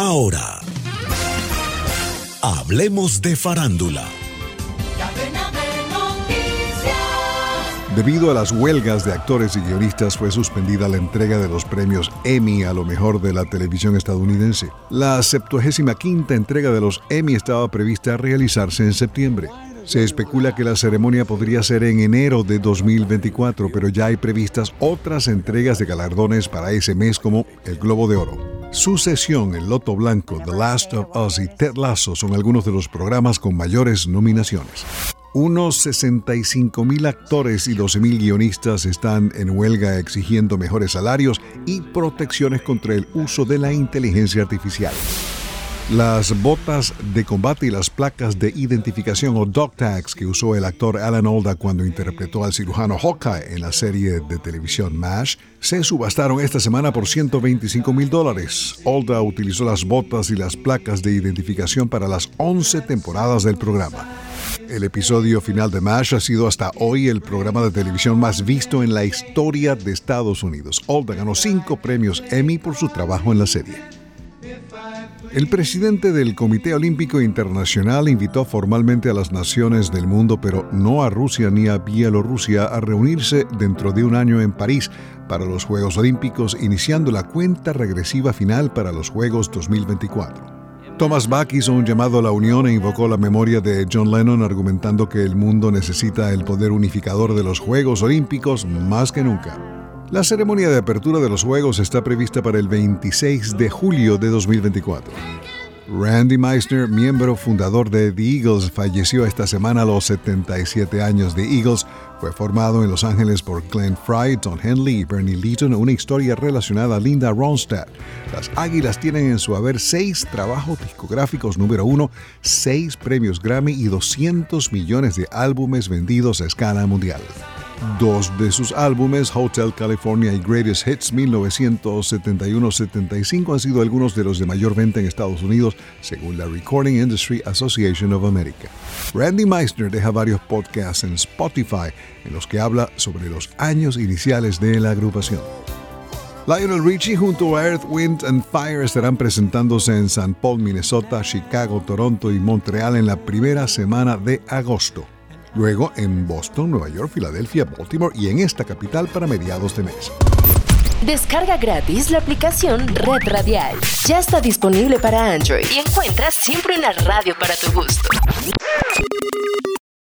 Ahora, hablemos de farándula. Debido a las huelgas de actores y guionistas fue suspendida la entrega de los premios Emmy a lo mejor de la televisión estadounidense. La 75 entrega de los Emmy estaba prevista realizarse en septiembre. Se especula que la ceremonia podría ser en enero de 2024, pero ya hay previstas otras entregas de galardones para ese mes como el Globo de Oro. Sucesión, El Loto Blanco, The Last of Us y Ted Lasso son algunos de los programas con mayores nominaciones. Unos 65 mil actores y 12 mil guionistas están en huelga exigiendo mejores salarios y protecciones contra el uso de la inteligencia artificial. Las botas de combate y las placas de identificación o dog tags que usó el actor Alan Alda cuando interpretó al cirujano Hawkeye en la serie de televisión MASH se subastaron esta semana por 125 mil dólares. Alda utilizó las botas y las placas de identificación para las 11 temporadas del programa. El episodio final de MASH ha sido hasta hoy el programa de televisión más visto en la historia de Estados Unidos. Alda ganó cinco premios Emmy por su trabajo en la serie. El presidente del Comité Olímpico Internacional invitó formalmente a las naciones del mundo, pero no a Rusia ni a Bielorrusia, a reunirse dentro de un año en París para los Juegos Olímpicos, iniciando la cuenta regresiva final para los Juegos 2024. Thomas Bach hizo un llamado a la unión e invocó la memoria de John Lennon argumentando que el mundo necesita el poder unificador de los Juegos Olímpicos más que nunca. La ceremonia de apertura de los Juegos está prevista para el 26 de julio de 2024. Randy Meisner, miembro fundador de The Eagles, falleció esta semana a los 77 años. The Eagles fue formado en Los Ángeles por Glenn Fry, Don Henley y Bernie Leeton, una historia relacionada a Linda Ronstadt. Las Águilas tienen en su haber seis trabajos discográficos número uno, seis premios Grammy y 200 millones de álbumes vendidos a escala mundial. Dos de sus álbumes, Hotel California y Greatest Hits 1971-75, han sido algunos de los de mayor venta en Estados Unidos, según la Recording Industry Association of America. Randy Meisner deja varios podcasts en Spotify en los que habla sobre los años iniciales de la agrupación. Lionel Richie junto a Earth, Wind and Fire estarán presentándose en San Paul, Minnesota, Chicago, Toronto y Montreal en la primera semana de agosto luego en Boston, Nueva York, Filadelfia, Baltimore y en esta capital para mediados de mes. Descarga gratis la aplicación Red Radial. Ya está disponible para Android y encuentras siempre una radio para tu gusto.